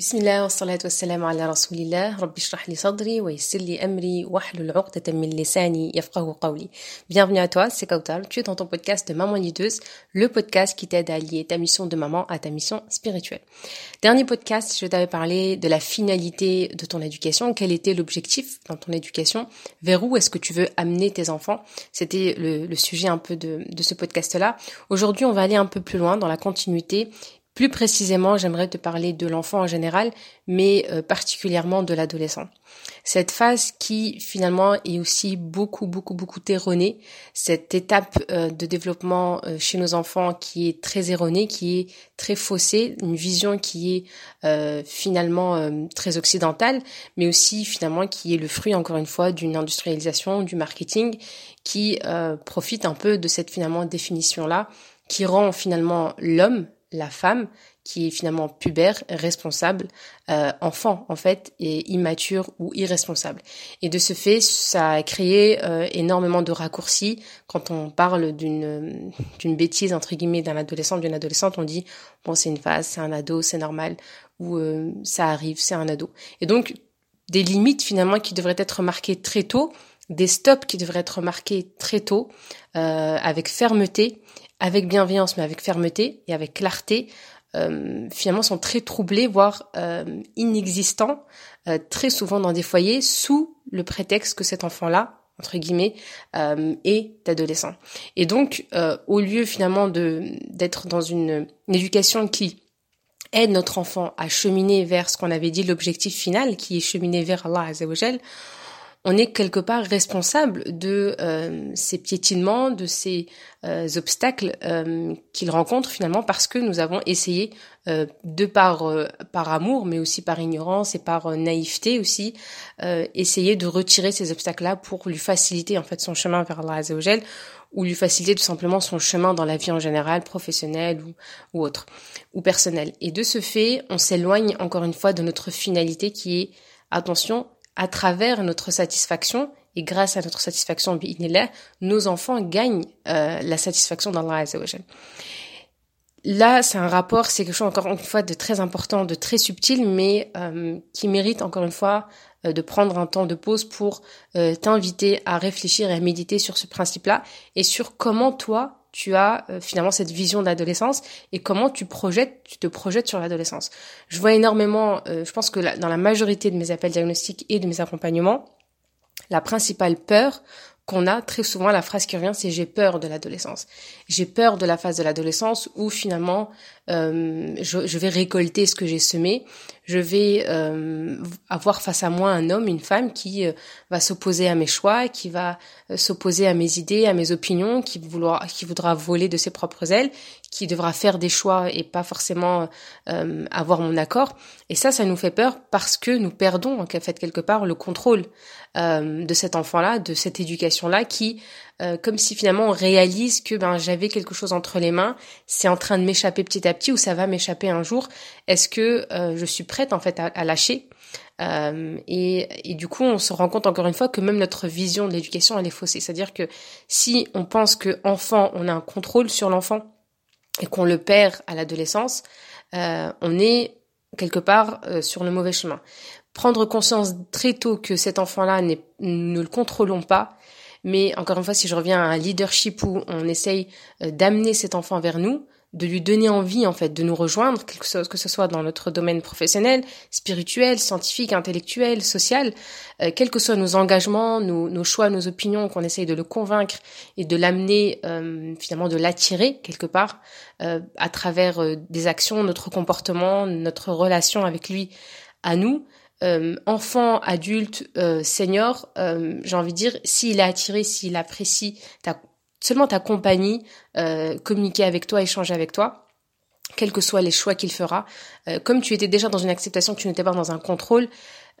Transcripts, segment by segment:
بسم الله والصلاة والسلام على رسول الله رب اشرح لي صدري ويسر لي أمري واحلل عقدة من لساني يفقه قولي Bienvenue à toi, c'est Kautal, tu es dans ton podcast de Maman Lideuse, le podcast qui t'aide à lier ta mission de maman à ta mission spirituelle. Dernier podcast, je t'avais parlé de la finalité de ton éducation, quel était l'objectif dans ton éducation, vers où est-ce que tu veux amener tes enfants. C'était le, le sujet un peu de, de ce podcast-là. Aujourd'hui, on va aller un peu plus loin dans la continuité plus précisément, j'aimerais te parler de l'enfant en général, mais euh, particulièrement de l'adolescent. Cette phase qui finalement est aussi beaucoup, beaucoup, beaucoup erronée, cette étape euh, de développement euh, chez nos enfants qui est très erronée, qui est très faussée, une vision qui est finalement très occidentale, mais aussi finalement qui est le fruit, encore une fois, d'une industrialisation, du marketing, qui profite un peu de cette finalement définition-là, qui rend finalement l'homme, la femme qui est finalement pubère, responsable, euh, enfant en fait, et immature ou irresponsable. Et de ce fait, ça a créé euh, énormément de raccourcis. Quand on parle d'une d'une bêtise entre guillemets d'un adolescent, d'une adolescente, on dit bon c'est une phase, c'est un ado, c'est normal, ou euh, ça arrive, c'est un ado. Et donc des limites finalement qui devraient être marquées très tôt, des stops qui devraient être marqués très tôt, avec fermeté avec bienveillance, mais avec fermeté et avec clarté, euh, finalement sont très troublés, voire euh, inexistants, euh, très souvent dans des foyers, sous le prétexte que cet enfant-là, entre guillemets, euh, est adolescent. Et donc, euh, au lieu finalement de d'être dans une, une, éducation qui aide notre enfant à cheminer vers ce qu'on avait dit l'objectif final, qui est cheminer vers Allah Azzawajal, on est quelque part responsable de euh, ces piétinements, de ces euh, obstacles euh, qu'il rencontre finalement parce que nous avons essayé de par par amour, mais aussi par ignorance et par naïveté aussi, essayer de retirer ces obstacles-là pour lui faciliter en fait son chemin vers Allah Azzawajal ou lui faciliter tout simplement son chemin dans la vie en général, professionnelle ou, ou autre, ou personnelle. Et de ce fait, on s'éloigne encore une fois de notre finalité qui est, attention, à travers notre satisfaction et grâce à notre satisfaction nos enfants gagnent euh, la satisfaction d'Allah Azzawajal. Là, c'est un rapport, c'est quelque chose encore une fois de très important, de très subtil, mais euh, qui mérite encore une fois euh, de prendre un temps de pause pour euh, t'inviter à réfléchir et à méditer sur ce principe-là et sur comment toi tu as euh, finalement cette vision d'adolescence et comment tu projettes, tu te projettes sur l'adolescence. Je vois énormément, euh, je pense que dans la majorité de mes appels diagnostiques et de mes accompagnements, la principale peur qu'on a très souvent, la phrase qui revient, c'est j'ai peur de l'adolescence. J'ai peur de la phase de l'adolescence où finalement euh, je, vais récolter ce que j'ai semé. Je vais euh, avoir face à moi un homme, une femme qui euh, va s'opposer à mes choix, qui va s'opposer à mes idées, à mes opinions, qui qui voudra voler de ses propres ailes, qui devra faire des choix et pas forcément euh, avoir mon accord. Et ça, ça nous fait peur parce que nous perdons en fait quelque part le contrôle de cet enfant-là, de cette éducation-là, qui euh, comme si finalement on réalise que ben j'avais quelque chose entre les mains, c'est en train de m'échapper petit à petit ou ça va m'échapper un jour. Est-ce que euh, je suis prête en fait à, à lâcher? Euh, et, et, du coup, on se rend compte encore une fois que même notre vision de l'éducation elle est faussée. C'est-à-dire que si on pense que enfant, on a un contrôle sur l'enfant et qu'on le perd à l'adolescence, on est quelque part sur le mauvais chemin. Prendre conscience très tôt que cet enfant-là ne le contrôlons pas, mais encore une fois, si je reviens à un leadership où on essaye euh, d'amener cet enfant vers nous, de lui donner envie en fait de nous rejoindre, quelque chose que ce soit dans notre domaine professionnel, spirituel, scientifique, intellectuel, social, euh, quels que soient nos engagements, nos, nos choix, nos opinions, qu'on essaye de le convaincre et de l'amener euh, finalement de l'attirer quelque part euh, à travers euh, des actions, notre comportement, notre relation avec lui à nous, euh, enfant, adulte, euh, senior, j'ai envie de dire, s'il est attiré, s'il apprécie ta, seulement ta compagnie, euh, communiquer avec toi, échanger avec toi, quels que soient les choix qu'il fera, euh, comme tu étais déjà dans une acceptation, que tu n'étais pas dans un contrôle,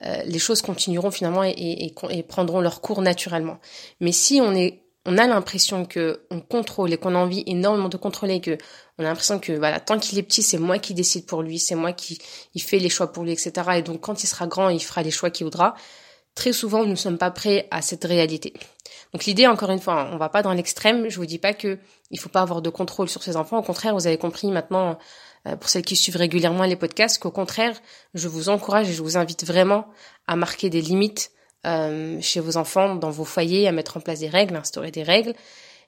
euh, les choses continueront finalement et, et, et prendront leur cours naturellement. Mais si on est on a l'impression que on contrôle et qu'on a envie énormément de contrôler, que on a l'impression que voilà, tant qu'il est petit, c'est moi qui décide pour lui, c'est moi qui il fait les choix pour lui, etc. Et donc quand il sera grand, il fera les choix qu'il voudra. Très souvent, nous ne sommes pas prêts à cette réalité. Donc l'idée, encore une fois, on va pas dans l'extrême. Je vous dis pas que il faut pas avoir de contrôle sur ses enfants. Au contraire, vous avez compris maintenant euh, pour celles qui suivent régulièrement les podcasts, qu'au contraire, je vous encourage et je vous invite vraiment à marquer des limites euh, chez vos enfants, dans vos foyers, à mettre en place des règles, à instaurer des règles.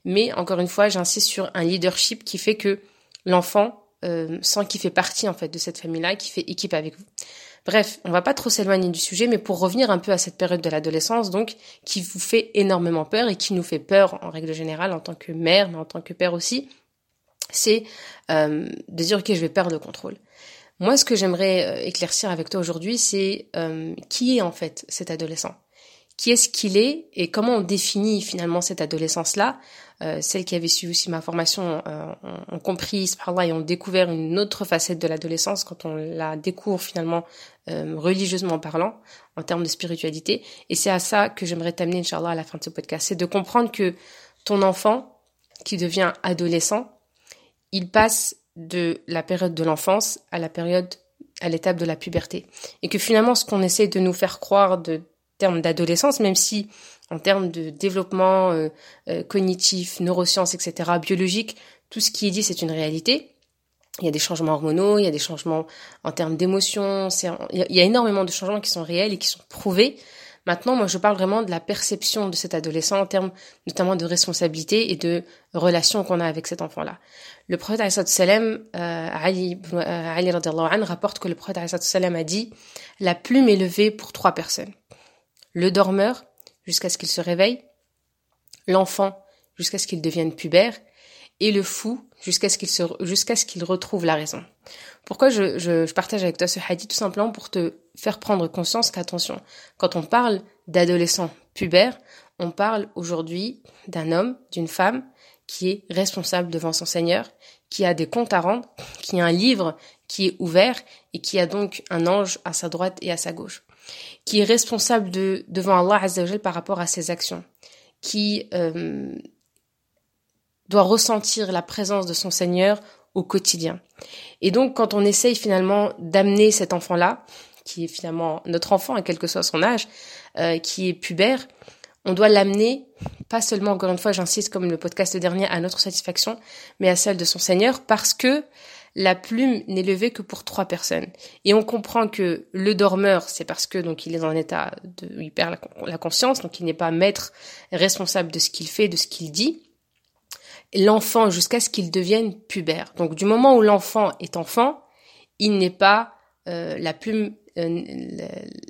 Mais encore une fois, j'insiste sur un leadership qui fait que l'enfant euh, sent qu'il fait partie en fait de cette famille-là, qui fait équipe avec vous. Bref, on va pas trop s'éloigner du sujet, mais pour revenir un peu à cette période de l'adolescence, donc, qui vous fait énormément peur et qui nous fait peur en règle générale en tant que mère, mais en tant que père aussi, c'est euh, de dire ok, je vais perdre le contrôle. Moi, ce que j'aimerais euh, éclaircir avec toi aujourd'hui, c'est euh, qui est en fait cet adolescent? Qui est-ce qu'il est et comment on définit finalement cette adolescence-là? Euh, celles qui avaient suivi aussi ma formation euh, ont, compris, subhanallah, et ont découvert une autre facette de l'adolescence quand on la découvre finalement euh, religieusement parlant, en termes de spiritualité. Et c'est à ça que j'aimerais t'amener, Inch'Allah, à la fin de ce podcast. C'est de comprendre que ton enfant, qui devient adolescent, il passe de la période de l'enfance à la période à l'étape de la puberté. Et que finalement, ce qu'on essaie de nous faire croire de termes d'adolescence, même si en termes de développement euh, euh, cognitif, neurosciences, etc., biologique, tout ce qui est dit, c'est une réalité. Il y a des changements hormonaux, il y a des changements en termes d'émotions, il y a énormément de changements qui sont réels et qui sont prouvés. Maintenant, moi, je parle vraiment de la perception de cet adolescent en termes notamment de responsabilité et de relation qu'on a avec cet enfant-là. Le prophète sallam, euh, Ali, euh, Ali rapporte que le prophète sallam a dit « La plume est levée pour trois personnes le dormeur jusqu'à ce qu'il se réveille, l'enfant jusqu'à ce qu'il devienne pubère, et le fou jusqu'à ce qu'il retrouve la raison. Pourquoi je, je, je, partage avec toi ce hadith? Tout simplement pour te faire prendre conscience qu'attention, quand on parle d'adolescent pubère, on parle aujourd'hui d'un homme, d'une femme qui est responsable devant son Seigneur, qui a des comptes à rendre, qui a un livre qui est ouvert et qui a donc un ange à sa droite et à sa gauche qui est responsable de devant Allah Azzawajal par rapport à ses actions, qui euh, doit ressentir la présence de son Seigneur au quotidien. Et donc, quand on essaye finalement d'amener cet enfant-là, qui est finalement notre enfant, à quel que soit son âge, euh, qui est pubère, on doit l'amener, pas seulement, encore une fois, j'insiste comme le podcast dernier, à notre satisfaction, mais à celle de son Seigneur, parce que la plume n'est levée que pour trois personnes. Et on comprend que le dormeur, c'est parce que donc il est en état de, il perd la, conscience, donc il n'est pas maître responsable de ce qu'il fait, de ce qu'il dit. L'enfant jusqu'à ce qu'il devienne pubère. Donc du moment où l'enfant est enfant, il n'est pas euh, la plume euh,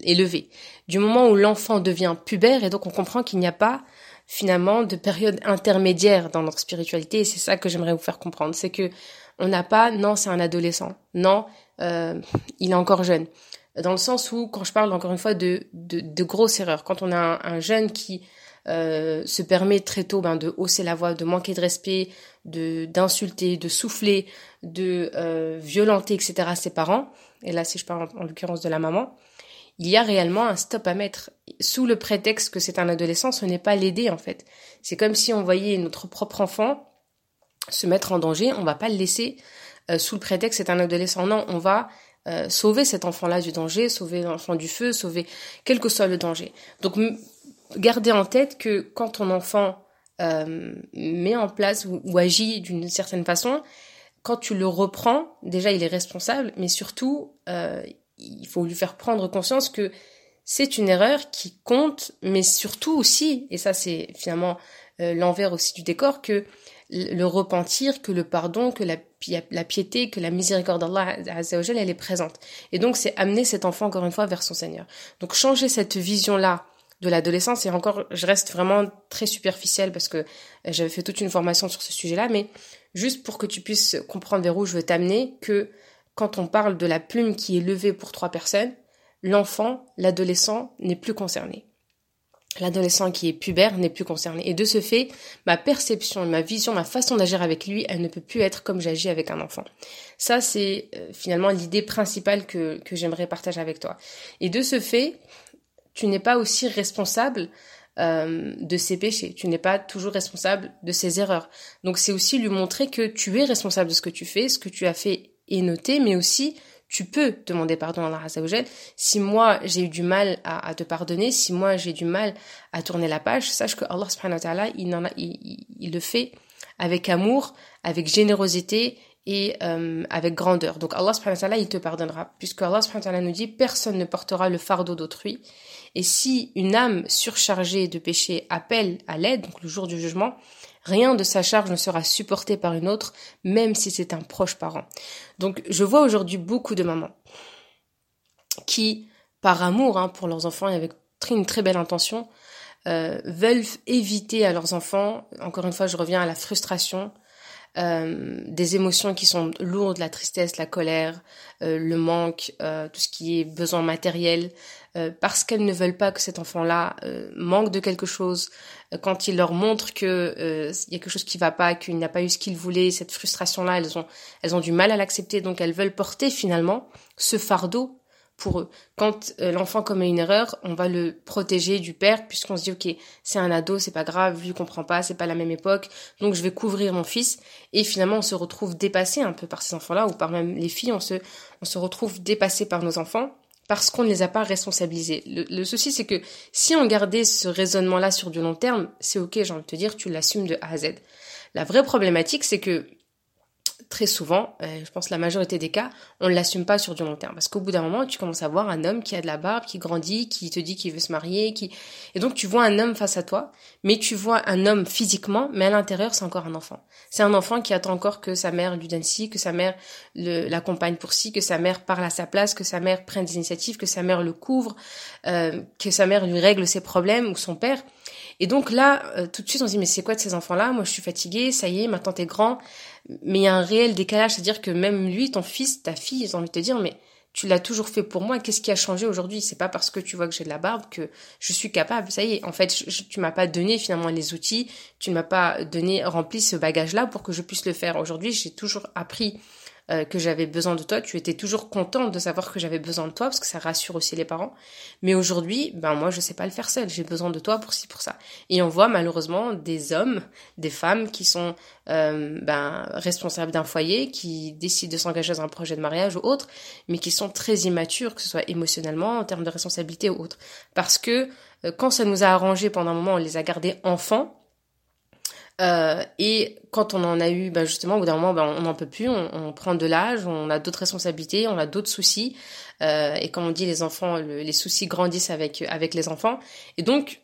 est levée. Du moment où l'enfant devient pubère, et donc on comprend qu'il n'y a pas finalement de période intermédiaire dans notre spiritualité, et c'est ça que j'aimerais vous faire comprendre, c'est que on n'a pas non c'est un adolescent, non euh, il est encore jeune. Dans le sens où quand je parle encore une fois de de, de grosses erreurs, quand on a un, jeune qui euh, se permet très tôt ben, de hausser la voix, de manquer de respect, de d'insulter, de souffler, de euh, violenter, etc. ses parents. Et là, si je parle en, l'occurrence de la maman, il y a réellement un stop à mettre. Sous le prétexte que c'est un adolescent, ce n'est pas l'aider en fait. C'est comme si on voyait notre propre enfant se mettre en danger, on va pas le laisser euh, sous le prétexte c'est un adolescent. Non, on va euh, sauver cet enfant-là du danger, sauver l'enfant du feu, sauver quel que soit le danger. Donc gardez en tête que quand ton enfant euh, met en place ou, agit d'une certaine façon, quand tu le reprends, déjà il est responsable, mais surtout il faut lui faire prendre conscience que c'est une erreur qui compte, mais surtout aussi, et ça c'est finalement l'envers aussi du décor, que le repentir, que le pardon, que la, piété, que la miséricorde d'Allah elle est présente. Et donc c'est amener cet enfant encore une fois vers son Seigneur. Donc changer cette vision-là de l'adolescence, et encore je reste vraiment très superficielle parce que j'avais fait toute une formation sur ce sujet-là, mais juste pour que tu puisses comprendre vers où je veux t'amener, que quand on parle de la plume qui est levée pour trois personnes, l'enfant, l'adolescent n'est plus concerné l'adolescent qui est pubère n'est plus concerné. Et de ce fait, ma perception, ma vision, ma façon d'agir avec lui, elle ne peut plus être comme j'agis avec un enfant. Ça, c'est euh, finalement l'idée principale que, que j'aimerais partager avec toi. Et de ce fait, tu n'es pas aussi responsable euh, de ses péchés. Tu n'es pas toujours responsable de ses erreurs. Donc c'est aussi lui montrer que tu es responsable de ce que tu fais, ce que tu as fait est noté, mais aussi tu peux demander pardon à Allah Azzawajal. Si moi j'ai eu du mal à, te pardonner, si moi j'ai du mal à tourner la page, sache que Allah subhanahu il, il, le fait avec amour, avec générosité et euh, avec grandeur. Donc Allah subhanahu il te pardonnera. Puisque Allah subhanahu nous dit, personne ne portera le fardeau d'autrui. Et si une âme surchargée de péché appelle à l'aide, donc le jour du jugement, rien de sa charge ne sera supporté par une autre, même si c'est un proche parent. Donc je vois aujourd'hui beaucoup de mamans qui, par amour hein, pour leurs enfants et avec une très belle intention, euh, veulent éviter à leurs enfants, encore une fois je reviens à la frustration, euh, des émotions qui sont lourdes, la tristesse, la colère, euh, le manque, euh, tout ce qui est besoin matériel, parce qu'elles ne veulent pas que cet enfant-là manque de quelque chose, quand il leur montre que il y a quelque chose qui va pas, qu'il n'a pas eu ce qu'il voulait, cette frustration-là, elles ont elles ont du mal à l'accepter, donc elles veulent porter finalement ce fardeau pour eux. Quand euh, l'enfant commet une erreur, on va le protéger du père puisqu'on se dit ok c'est un ado, c'est pas grave, lui comprend pas, c'est pas la même époque, donc je vais couvrir mon fils. Et finalement on se retrouve dépassé un peu par ces enfants-là ou par même les filles, on se on se retrouve dépassé par nos enfants parce qu'on ne les a pas responsabilisés. Le, le souci c'est que si on gardait ce raisonnement-là sur du long terme, c'est ok, j'ai envie de te dire, tu l'assumes de A à Z. La vraie problématique c'est que très souvent, euh, je pense la majorité des cas, on ne l'assume pas sur du long terme. Parce qu'au bout d'un moment, tu commences à voir un homme qui a de la barbe, qui grandit, qui te dit qu'il veut se marier, qui... Et donc tu vois un homme face à toi, mais tu vois un homme physiquement, mais à l'intérieur, c'est encore un enfant. C'est un enfant qui attend encore que sa mère lui donne ci, que sa mère l'accompagne pour ci, que sa mère parle à sa place, que sa mère prenne des initiatives, que sa mère le couvre, euh, que sa mère lui règle ses problèmes, ou son père. Et donc là, euh, tout de suite, on se dit, mais c'est quoi de ces enfants-là? Moi, je suis fatiguée, ça y est, maintenant t'es grand. Mais il y a un réel décalage, c'est-à-dire que même lui, ton fils, ta fille, ils ont envie de te dire, mais tu l'as toujours fait pour moi, qu'est-ce qui a changé aujourd'hui? C'est pas parce que tu vois que j'ai de la barbe que je suis capable, ça y est, en fait, tu m'as pas donné finalement les outils, tu ne m'as pas donné, rempli ce bagage-là pour que je puisse le faire. Aujourd'hui, j'ai toujours appris euh, que j'avais besoin de toi, tu étais toujours contente de savoir que j'avais besoin de toi parce que ça rassure aussi les parents. Mais aujourd'hui, ben moi je sais pas le faire seul, j'ai besoin de toi pour ci pour ça. Et on voit malheureusement des hommes, des femmes qui sont euh, ben responsables d'un foyer, qui décident de s'engager dans un projet de mariage ou autre, mais qui sont très immatures, que ce soit émotionnellement, en termes de responsabilité ou autre. Parce que euh, quand ça nous a arrangé pendant un moment, on les a gardés enfants euh, et quand on en a eu, bah justement, au bout d'un moment, bah, on n'en peut plus, on, on prend de l'âge, on a d'autres responsabilités, on a d'autres soucis. Euh, et comme on dit, les enfants, les soucis grandissent avec avec les enfants. Et donc,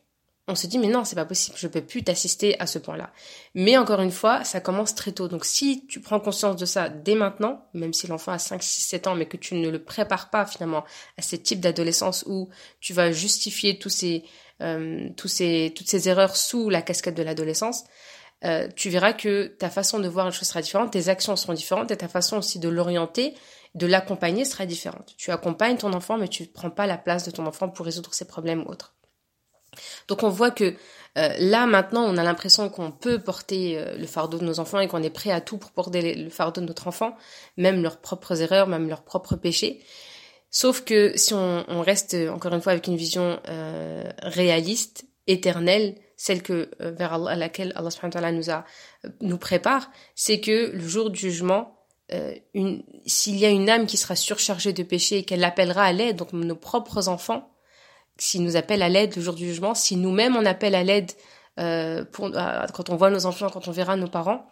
on se dit, mais non, c'est pas possible, je peux plus t'assister à ce point-là. Mais encore une fois, ça commence très tôt. Donc si tu prends conscience de ça dès maintenant, même si l'enfant a 5, 6, 7 ans, mais que tu ne le prépares pas finalement à ce type d'adolescence où tu vas justifier tous ces, euh, tous ces, toutes ces erreurs sous la casquette de l'adolescence, euh, tu verras que ta façon de voir les choses sera différente, tes actions seront différentes et ta façon aussi de l'orienter, de l'accompagner sera différente. Tu accompagnes ton enfant, mais tu ne prends pas la place de ton enfant pour résoudre ses problèmes ou autres. Donc on voit que euh, là maintenant, on a l'impression qu'on peut porter euh, le fardeau de nos enfants et qu'on est prêt à tout pour porter le fardeau de notre enfant, même leurs propres erreurs, même leurs propres péchés. Sauf que si on, on reste encore une fois avec une vision réaliste, éternelle, celle que euh, vers à laquelle Allah subhanahu wa ta'ala nous a euh, nous prépare, c'est que le jour du jugement, euh, s'il y a une âme qui sera surchargée de péché et qu'elle appellera à l'aide, donc nos propres enfants, s'ils nous appellent à l'aide le jour du jugement, si nous-mêmes on appelle à l'aide euh, quand on voit nos enfants, quand on verra nos parents,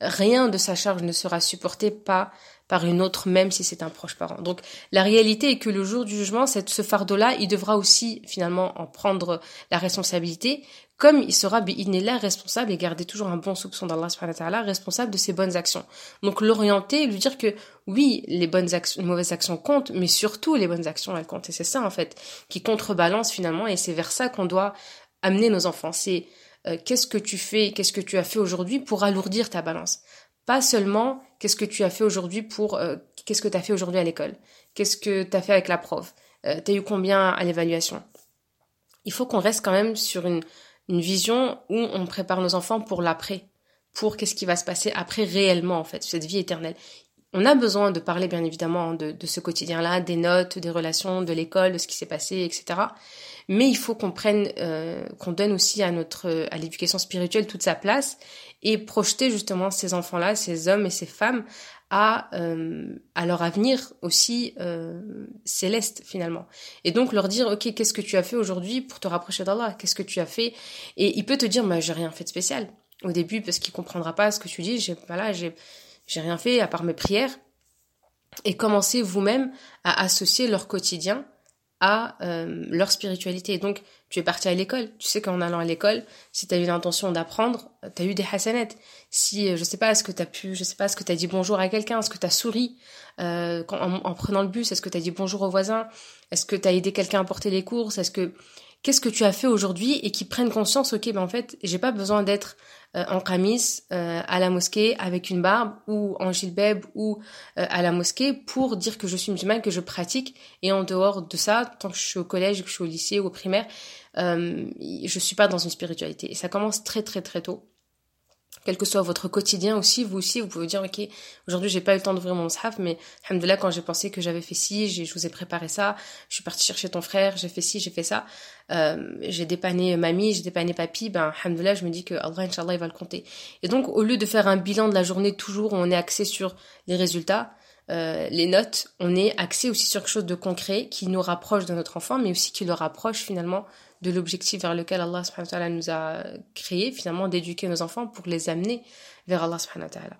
rien de sa charge ne sera supporté par par une autre, même si c'est un proche parent. Donc la réalité est que le jour du jugement, cette, ce fardeau-là, il devra aussi finalement en prendre la responsabilité, comme il sera là responsable et garder toujours un bon soupçon d'Allah responsable de ses bonnes actions. Donc l'orienter, lui dire que oui, les bonnes actions, les mauvaises actions comptent, mais surtout les bonnes actions elles comptent. Et c'est ça en fait qui contrebalance finalement, et c'est vers ça qu'on doit amener nos enfants. C'est euh, qu'est-ce que tu fais, qu'est-ce que tu as fait aujourd'hui pour alourdir ta balance? Pas seulement qu'est-ce que tu as fait aujourd'hui pour euh, qu'est-ce que tu as fait aujourd'hui à l'école, qu'est-ce que tu as fait avec la prof, euh, tu as eu combien à l'évaluation? Il faut qu'on reste quand même sur une, une vision où on prépare nos enfants pour l'après, pour qu'est-ce qui va se passer après réellement en fait, cette vie éternelle. On a besoin de parler bien évidemment de, de ce quotidien-là, des notes, des relations, de l'école, de ce qui s'est passé, etc mais il faut qu'on prenne, euh, qu'on donne aussi à notre, à l'éducation spirituelle toute sa place et projeter justement ces enfants-là, ces hommes et ces femmes à, euh, à leur avenir aussi euh, céleste finalement. Et donc leur dire, ok, qu'est-ce que tu as fait aujourd'hui pour te rapprocher d'Allah? Qu'est-ce que tu as fait? Et il peut te dire, bah j'ai rien fait de spécial au début parce qu'il comprendra pas ce que tu dis. J'ai, voilà, j'ai j'ai rien fait à part mes prières. Et commencez vous-même à associer leur quotidien à euh, leur spiritualité. Donc, tu es parti à l'école. Tu sais qu'en allant à l'école, si tu as eu l'intention d'apprendre, tu as eu des hasanettes. Si, euh, je sais pas, est-ce que tu as pu, je sais pas, est-ce que tu as dit bonjour à quelqu'un, est-ce que tu as souri? Euh, en, prenant le bus, est-ce que tu as dit bonjour au voisin, est-ce que tu as aidé quelqu'un à porter les courses, est-ce que qu'est-ce que tu as fait aujourd'hui et qui prennent conscience, ok, ben en fait, j'ai pas besoin d'être euh, en camis euh, à la mosquée avec une barbe ou en gilbeb ou euh, à la mosquée pour dire que je suis musulmane, que je pratique. Et en dehors de ça, tant que je suis au collège, que je suis au lycée ou au primaire, je suis pas dans une spiritualité. Et ça commence très très très tôt quel que soit votre quotidien aussi, vous aussi, vous pouvez dire, ok, aujourd'hui j'ai pas eu le temps d'ouvrir mon shaf, mais alhamdoulilah, quand j'ai pensé que j'avais fait ci, je vous ai préparé ça, je suis partie chercher ton frère, j'ai fait ci, j'ai fait ça, euh, j'ai dépanné mamie, j'ai dépanné papy, ben alhamdoulilah, je me dis que Allah, Inch'Allah, il va le compter. Et donc, au lieu de faire un bilan de la journée toujours on est axé sur les résultats, euh, les notes, on est axé aussi sur quelque chose de concret qui nous rapproche de notre enfant, mais aussi qui le rapproche finalement de l'objectif vers lequel Allah subhanahu wa ta'ala nous a créé, finalement, d'éduquer nos enfants pour les amener vers Allah subhanahu wa ta'ala.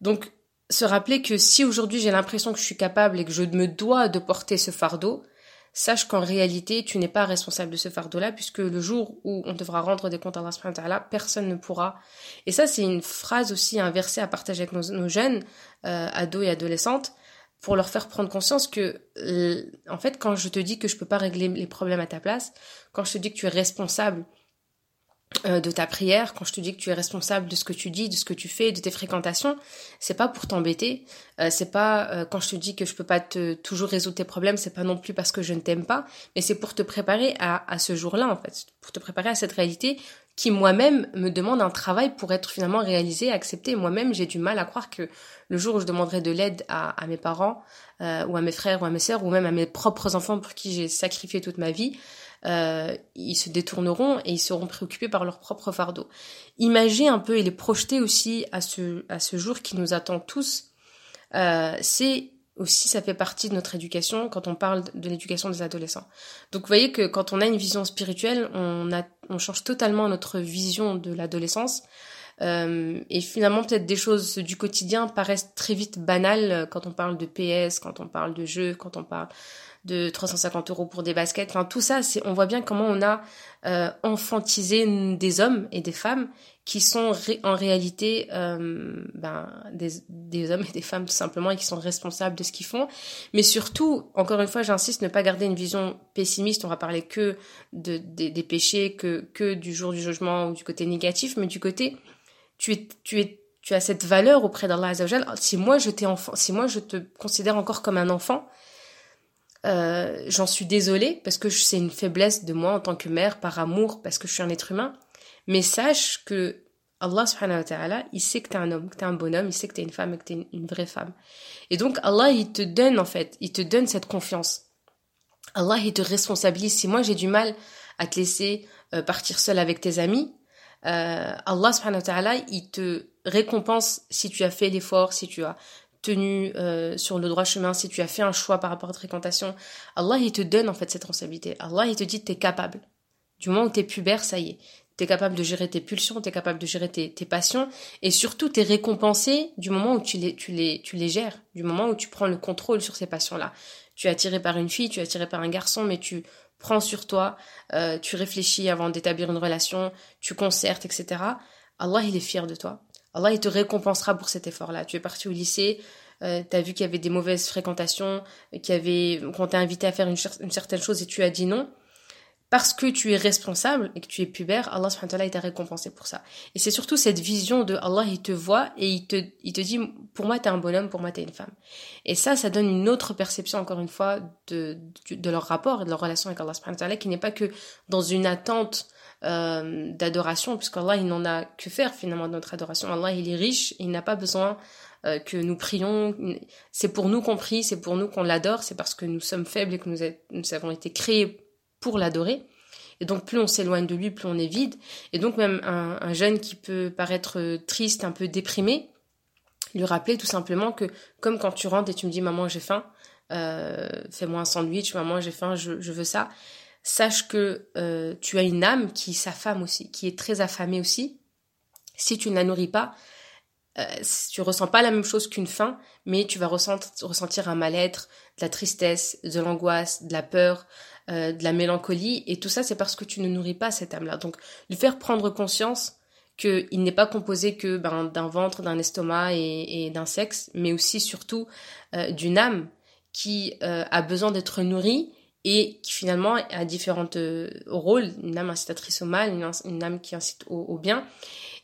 Donc, se rappeler que si aujourd'hui j'ai l'impression que je suis capable et que je me dois de porter ce fardeau, sache qu'en réalité, tu n'es pas responsable de ce fardeau-là, puisque le jour où on devra rendre des comptes à Allah personne ne pourra. Et ça, c'est une phrase aussi, un verset à partager avec nos, jeunes, euh, ados et adolescentes, pour leur faire prendre conscience que, en fait, quand je te dis que je peux pas régler les problèmes à ta place, quand je te dis que tu es responsable euh, de ta prière, quand je te dis que tu es responsable de ce que tu dis, de ce que tu fais, de tes fréquentations, c'est pas pour t'embêter, euh, c'est pas euh, quand je te dis que je peux pas te toujours résoudre tes problèmes, c'est pas non plus parce que je ne t'aime pas, mais c'est pour te préparer à, à ce jour-là en fait, pour te préparer à cette réalité qui moi-même me demande un travail pour être finalement réalisé, accepté. Moi-même, j'ai du mal à croire que le jour où je demanderai de l'aide à, à, mes parents, ou à mes frères, ou à mes sœurs, ou même à mes propres enfants pour qui j'ai sacrifié toute ma vie, euh, ils se détourneront et ils seront préoccupés par leur propre fardeau. Imaginez un peu et les projeter aussi à ce, à ce jour qui nous attend tous. Euh, c'est aussi, ça fait partie de notre éducation quand on parle de l'éducation des adolescents. Donc vous voyez que quand on a une vision spirituelle, on, a, on change totalement notre vision de l'adolescence. Euh, et finalement, peut-être des choses du quotidien paraissent très vite banales quand on parle de PS, quand on parle de jeux, quand on parle de 350 euros pour des baskets. Enfin, tout ça, c'est, on voit bien comment on a euh, enfantisé des hommes et des femmes qui sont en réalité euh, ben, des, des, hommes et des femmes tout simplement et qui sont responsables de ce qu'ils font. Mais surtout, encore une fois, j'insiste, ne pas garder une vision pessimiste. On va parler que de, des péchés, que, que du jour du jugement ou du côté négatif, mais du côté, tu es, tu es tu as cette valeur auprès d'Allah Azzawajal. Si moi je enfant, si moi je te considère encore comme un enfant, euh, j'en suis désolée parce que c'est une faiblesse de moi en tant que mère par amour parce que je suis un être humain. Mais sache que Allah subhanahu wa ta'ala, il sait que t'es un homme, que t'es un bonhomme, il sait que t'es une femme et que t'es une, vraie femme. Et donc Allah, il te donne en fait, il te donne cette confiance. Allah, il te responsabilise. Si moi j'ai du mal à te laisser euh, partir seul avec tes amis, euh, Allah subhanahu wa ta'ala, il te récompense si tu as fait l'effort, si tu as tenu euh, sur le droit chemin, si tu as fait un choix par rapport à ta fréquentation, Allah il te donne en fait cette responsabilité. Allah il te dit es capable. Du moment où t'es pubère, ça y est. T'es capable de gérer tes pulsions, t'es capable de gérer tes, passions, et surtout t'es récompensé du moment où tu les, tu, les, tu les gères, du moment où tu prends le contrôle sur ces passions-là. Tu es attiré par une fille, tu es attiré par un garçon, mais tu prends sur toi, euh, tu réfléchis avant d'établir une relation, tu concertes, etc. Allah il est fier de toi. Allah il te récompensera pour cet effort-là. Tu es parti au lycée, euh, tu as vu qu'il y avait des mauvaises fréquentations, qu'il y avait, qu'on t'a invité à faire une, certaine chose et tu as dit non. Parce que tu es responsable et que tu es pubère, Allah subhanahu wa récompensé pour ça. Et c'est surtout cette vision de Allah, il te voit et il te, il te dit, pour moi t'es un bonhomme, pour moi t'es une femme. Et ça, ça donne une autre perception, encore une fois, de, de, leur rapport et de leur relation avec Allah subhanahu wa qui n'est pas que dans une attente euh, d'adoration, puisqu'Allah, il n'en a que faire finalement de notre adoration. Allah, il est riche, il n'a pas besoin euh, que nous prions. C'est pour nous qu'on prie, c'est pour nous qu'on l'adore, c'est parce que nous sommes faibles et que nous avons été créés pour l'adorer. Et donc plus on s'éloigne de lui, plus on est vide. Et donc même un, un, jeune qui peut paraître triste, un peu déprimé, lui rappeler tout simplement que comme quand tu rentres et tu me dis maman j'ai faim, euh, fais-moi un sandwich, maman j'ai faim, je, veux ça sache que euh, tu as une âme qui s'affame aussi, qui est très affamée aussi. Si tu ne la nourris pas, euh, tu ressens pas la même chose qu'une faim, mais tu vas ressentir, un mal-être, de la tristesse, de l'angoisse, de la peur, euh, de la mélancolie, et tout ça c'est parce que tu ne nourris pas cette âme-là. Donc lui faire prendre conscience qu'il n'est pas composé que ben, d'un ventre, d'un estomac et, d'un sexe, mais aussi surtout euh, d'une âme qui euh, a besoin d'être nourrie et qui finalement a différents rôles, une âme incitatrice au mal, une, âme qui incite au bien.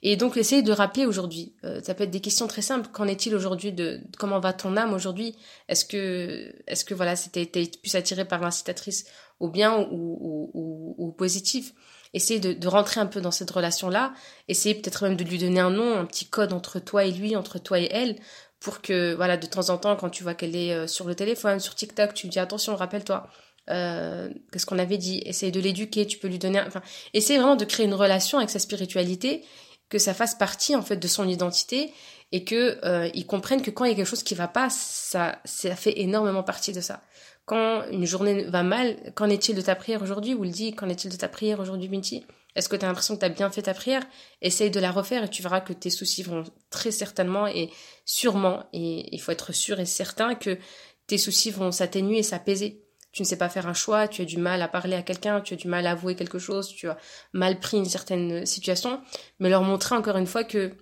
Et donc, essayer de rappeler aujourd'hui. Euh, ça peut être des questions très simples. Qu'en est-il aujourd'hui de, comment va ton âme aujourd'hui? Est-ce que, est-ce que voilà, c'était plus attiré par l'incitatrice au bien ou, ou, ou, positif Essayer de, de, rentrer un peu dans cette relation-là. Essayer peut-être même de lui donner un nom, un petit code entre toi et lui, entre toi et elle, pour que voilà, de temps en temps, quand tu vois qu'elle est euh, sur le téléphone, sur TikTok, tu lui dis attention, rappelle-toi. Euh, qu'est-ce qu'on avait dit? Essaye de l'éduquer, tu peux lui donner, enfin, essayer vraiment de créer une relation avec sa spiritualité que ça fasse partie en fait de son identité et que euh, ils comprennent que quand il y a quelque chose qui va pas, ça ça fait énormément partie de ça. Quand une journée va mal, qu'en est-il de ta prière aujourd'hui? Ou le dit, qu'en est-il de ta prière aujourd'hui, Binti? Est-ce que tu as l'impression que tu as bien fait ta prière? Essaye de la refaire et tu verras que tes soucis vont très certainement et sûrement, et il faut être sûr et certain que tes soucis vont s'atténuer et s'apaiser. Tu ne sais pas faire un choix, tu as du mal à parler à quelqu'un, tu as du mal à avouer quelque chose, tu as mal pris une certaine situation, mais leur montrer encore une fois que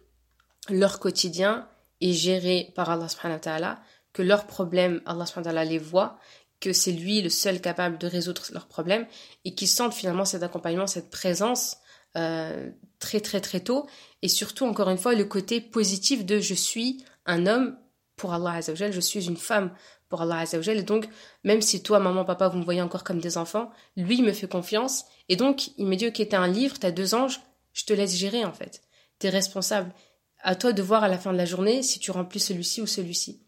leur quotidien est géré par Allah subhanahu wa ta'ala, que leurs problèmes, Allah subhanahu wa ta'ala les voit, que c'est lui le seul capable de résoudre leurs problèmes et qu'ils sentent finalement cet accompagnement, cette présence euh, très très très tôt et surtout encore une fois le côté positif de je suis un homme pour Allah Azzawajal, je suis une femme pour Allah Azzawajal. Et donc, même si toi, maman, papa, vous me voyez encore comme des enfants, lui, me fait confiance. Et donc, il me dit, ok, t'as un livre, t'as deux anges, je te laisse gérer, en fait. T'es responsable. À toi de voir à la fin de la journée si tu remplis celui-ci ou celui-ci.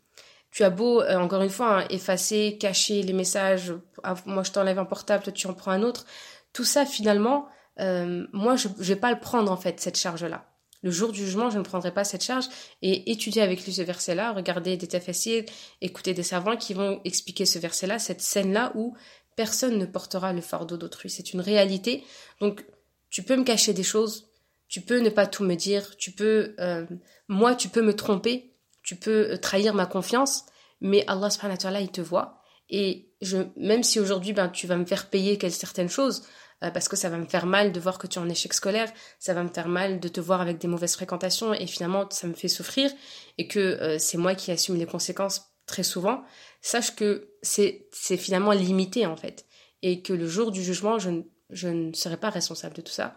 Tu as beau, euh, encore une fois, hein, effacer, cacher les messages, ah, moi je t'enlève un portable, toi tu en prends un autre. Tout ça, finalement, euh, moi je, je vais pas le prendre, en fait, cette charge-là. Le jour du jugement, je ne prendrai pas cette charge et étudier avec lui ce verset-là, regarder des tafassirs, écouter des savants qui vont expliquer ce verset-là, cette scène-là où personne ne portera le fardeau d'autrui. C'est une réalité. Donc, tu peux me cacher des choses, tu peux ne pas tout me dire, tu peux, euh, moi, tu peux me tromper, tu peux euh, trahir ma confiance, mais Allah subhanahu wa ta'ala, il te voit. Et je, même si aujourd'hui, ben, tu vas me faire payer certaines choses, euh, parce que ça va me faire mal de voir que tu es en échec scolaire, ça va me faire mal de te voir avec des mauvaises fréquentations et finalement ça me fait souffrir et que euh, c'est moi qui assume les conséquences très souvent, sache que c'est finalement limité en fait et que le jour du jugement, je, je ne serai pas responsable de tout ça.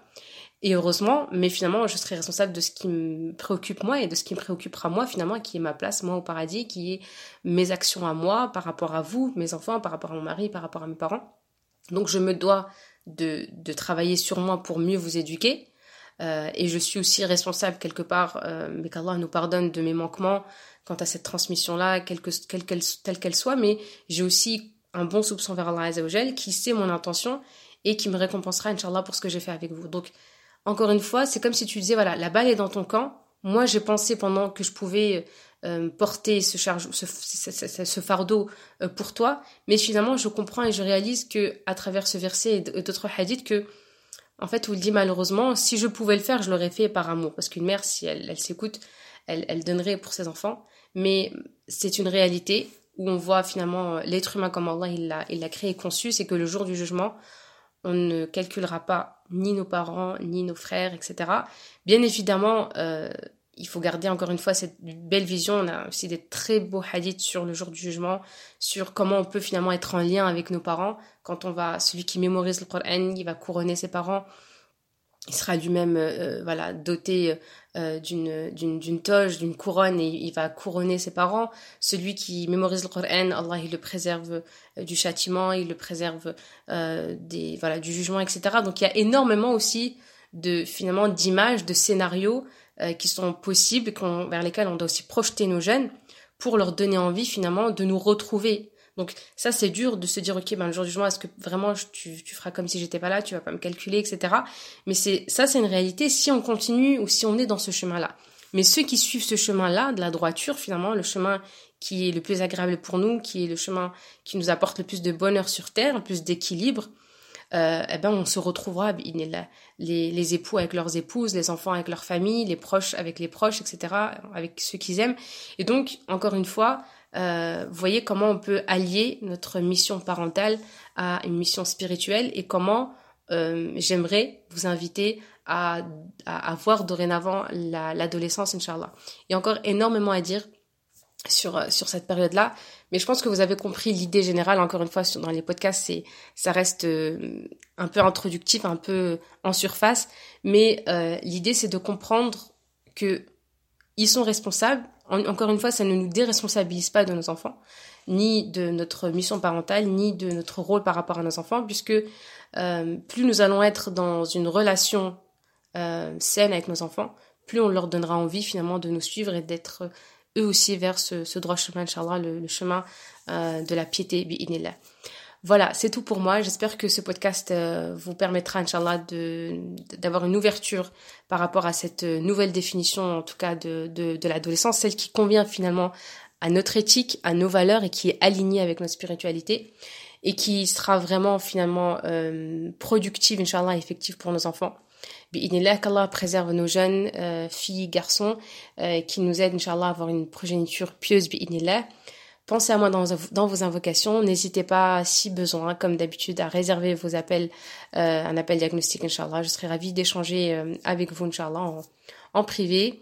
Et heureusement, mais finalement, je serai responsable de ce qui me préoccupe moi et de ce qui me préoccupera moi, finalement, qui est ma place, moi, au paradis, qui est mes actions à moi, par rapport à vous, mes enfants, par rapport à mon mari, par rapport à mes parents. Donc, je me dois de, travailler sur moi pour mieux vous éduquer. Euh, et je suis aussi responsable quelque part, euh, mais qu'Allah nous pardonne de mes manquements quant à cette transmission-là, telle qu'elle soit, mais j'ai aussi un bon soupçon vers Allah Azzawajal qui sait mon intention et qui me récompensera, Inch'Allah, pour ce que j'ai fait avec vous. Donc, encore une fois, c'est comme si tu disais, voilà, la balle est dans ton camp. Moi, j'ai pensé pendant que je pouvais euh, porter ce, charge, ce, ce, fardeau euh, pour toi. Mais finalement, je comprends et je réalise que à travers ce verset et d'autres hadiths que, en fait, vous le dit malheureusement, si je pouvais le faire, je l'aurais fait par amour. Parce qu'une mère, si elle, elle s'écoute, elle, elle donnerait pour ses enfants. Mais c'est une réalité où on voit finalement l'être humain comme Allah il l'a, il l'a créé et conçu, c'est que le jour du jugement, on ne calculera pas ni nos parents, ni nos frères, etc. Bien évidemment, euh, il faut garder encore une fois cette belle vision. On a aussi des très beaux hadiths sur le jour du jugement, sur comment on peut finalement être en lien avec nos parents. Quand on va, celui qui mémorise le Coran, il va couronner ses parents. Il sera lui-même, euh, euh, voilà, doté euh, d'une d'une toge, d'une couronne et il va couronner ses parents. Celui qui mémorise le Coran, Allah il le préserve du châtiment, il le préserve des voilà du jugement, etc. Donc il y a énormément aussi de finalement d'images, de scénarios euh, qui sont possibles, vers lesquels on doit aussi projeter nos jeunes pour leur donner envie finalement de nous retrouver. Donc ça c'est dur de se dire ok ben le jour du jugement est-ce que vraiment tu, tu feras comme si j'étais pas là, tu vas pas me calculer etc. Mais c'est ça c'est une réalité si on continue ou si on est dans ce chemin là. Mais ceux qui suivent ce chemin là de la droiture finalement le chemin qui est le plus agréable pour nous, qui est le chemin qui nous apporte le plus de bonheur sur terre, le plus d'équilibre, euh, eh ben on se retrouvera les, les époux avec leurs épouses, les enfants avec leurs familles, les proches avec les proches, etc., avec ceux qu'ils aiment. Et donc, encore une fois, euh, voyez comment on peut allier notre mission parentale à une mission spirituelle et comment euh, j'aimerais vous inviter à, à, voir dorénavant l'adolescence, Inch'Allah. Il y a encore énormément à dire sur, euh, sur cette période-là, mais je pense que vous avez compris l'idée générale, encore une fois, dans les podcasts, c'est ça reste euh, un peu introductif, un peu en surface, mais l'idée c'est de comprendre que ils sont responsables. Encore une fois, ça ne nous déresponsabilise pas de nos enfants, ni de notre mission parentale, ni de notre rôle par rapport à nos enfants, puisque plus nous allons être dans une relation euh, saine avec nos enfants, plus on leur donnera envie finalement de nous suivre et d'être eux aussi vers ce, droit chemin, Inch'Allah, le, chemin euh, de la piété, bi'inillah. Voilà, c'est tout pour moi. J'espère que ce podcast euh, vous permettra, Inch'Allah, d'avoir une ouverture par rapport à cette nouvelle définition, en tout cas, de, de, de l'adolescence, celle qui convient finalement à notre éthique, à nos valeurs et qui est alignée avec notre spiritualité et qui sera vraiment finalement euh, productive, Inch'Allah, effective pour nos enfants. Bi'idnillah, qu'Allah préserve nos jeunes euh, filles, garçons, euh, qui nous aident, Inch'Allah, à avoir une progéniture pieuse, bi'idnillah. Pensez à moi dans, vos invocations. N'hésitez pas, si besoin, comme d'habitude, à réserver vos appels, euh, un appel diagnostique, Inch'Allah. Je serai ravie d'échanger euh, avec vous, Inch'Allah, en, en privé.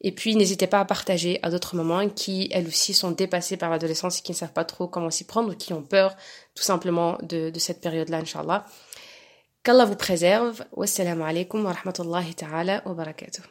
Et puis, n'hésitez pas à partager à d'autres mamans qui, elles aussi, sont dépassées par l'adolescence et qui ne savent pas trop comment s'y prendre ou qui ont peur, tout simplement, de, cette période-là, Inch'Allah. Qu'Allah vous préserve. Wassalamu alaikum wa rahmatullahi wa barakatuh.